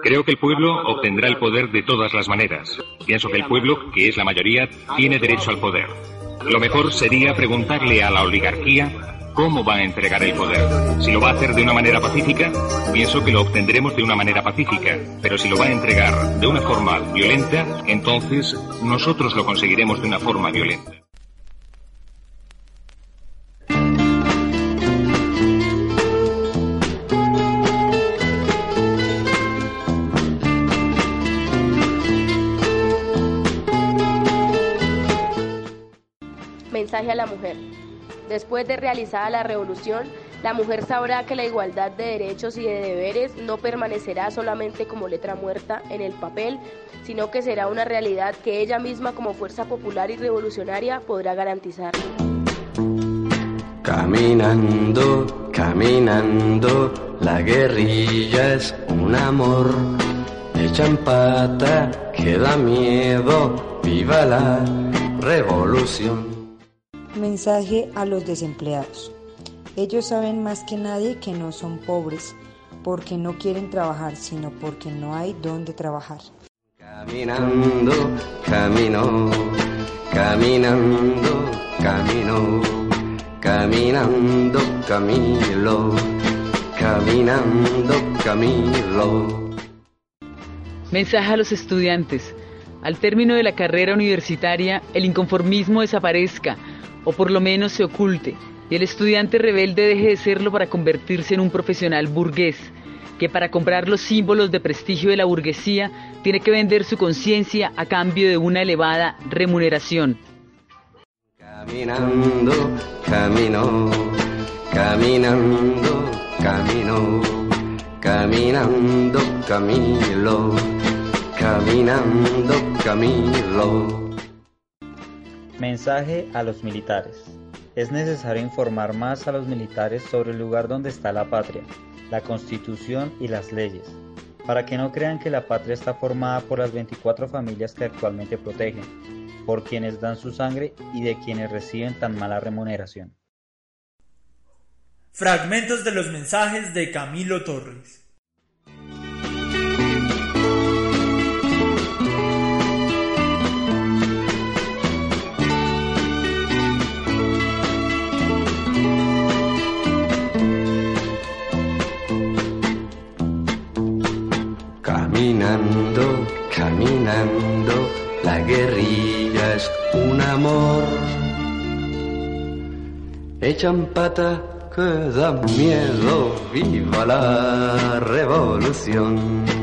Creo que el pueblo obtendrá el poder de todas las maneras. Pienso que el pueblo, que es la mayoría, tiene derecho al poder. Lo mejor sería preguntarle a la oligarquía cómo va a entregar el poder. Si lo va a hacer de una manera pacífica, pienso que lo obtendremos de una manera pacífica. Pero si lo va a entregar de una forma violenta, entonces nosotros lo conseguiremos de una forma violenta. Mensaje a la mujer. Después de realizada la revolución, la mujer sabrá que la igualdad de derechos y de deberes no permanecerá solamente como letra muerta en el papel, sino que será una realidad que ella misma como fuerza popular y revolucionaria podrá garantizar. Caminando, caminando, la guerrilla es un amor. Echan pata, que da miedo, viva la revolución. Mensaje a los desempleados. Ellos saben más que nadie que no son pobres porque no quieren trabajar, sino porque no hay dónde trabajar. Caminando, camino, caminando, camino, caminando, Camilo, caminando, Camilo. Mensaje a los estudiantes. Al término de la carrera universitaria, el inconformismo desaparezca o por lo menos se oculte, y el estudiante rebelde deje de serlo para convertirse en un profesional burgués, que para comprar los símbolos de prestigio de la burguesía tiene que vender su conciencia a cambio de una elevada remuneración. Caminando, camino, caminando, camino, caminando, Camilo, caminando, Camilo. Mensaje a los militares. Es necesario informar más a los militares sobre el lugar donde está la patria, la constitución y las leyes, para que no crean que la patria está formada por las 24 familias que actualmente protegen, por quienes dan su sangre y de quienes reciben tan mala remuneración. Fragmentos de los mensajes de Camilo Torres. Caminando, caminando, la guerrilla es un amor. Echan pata que da miedo, viva la revolución.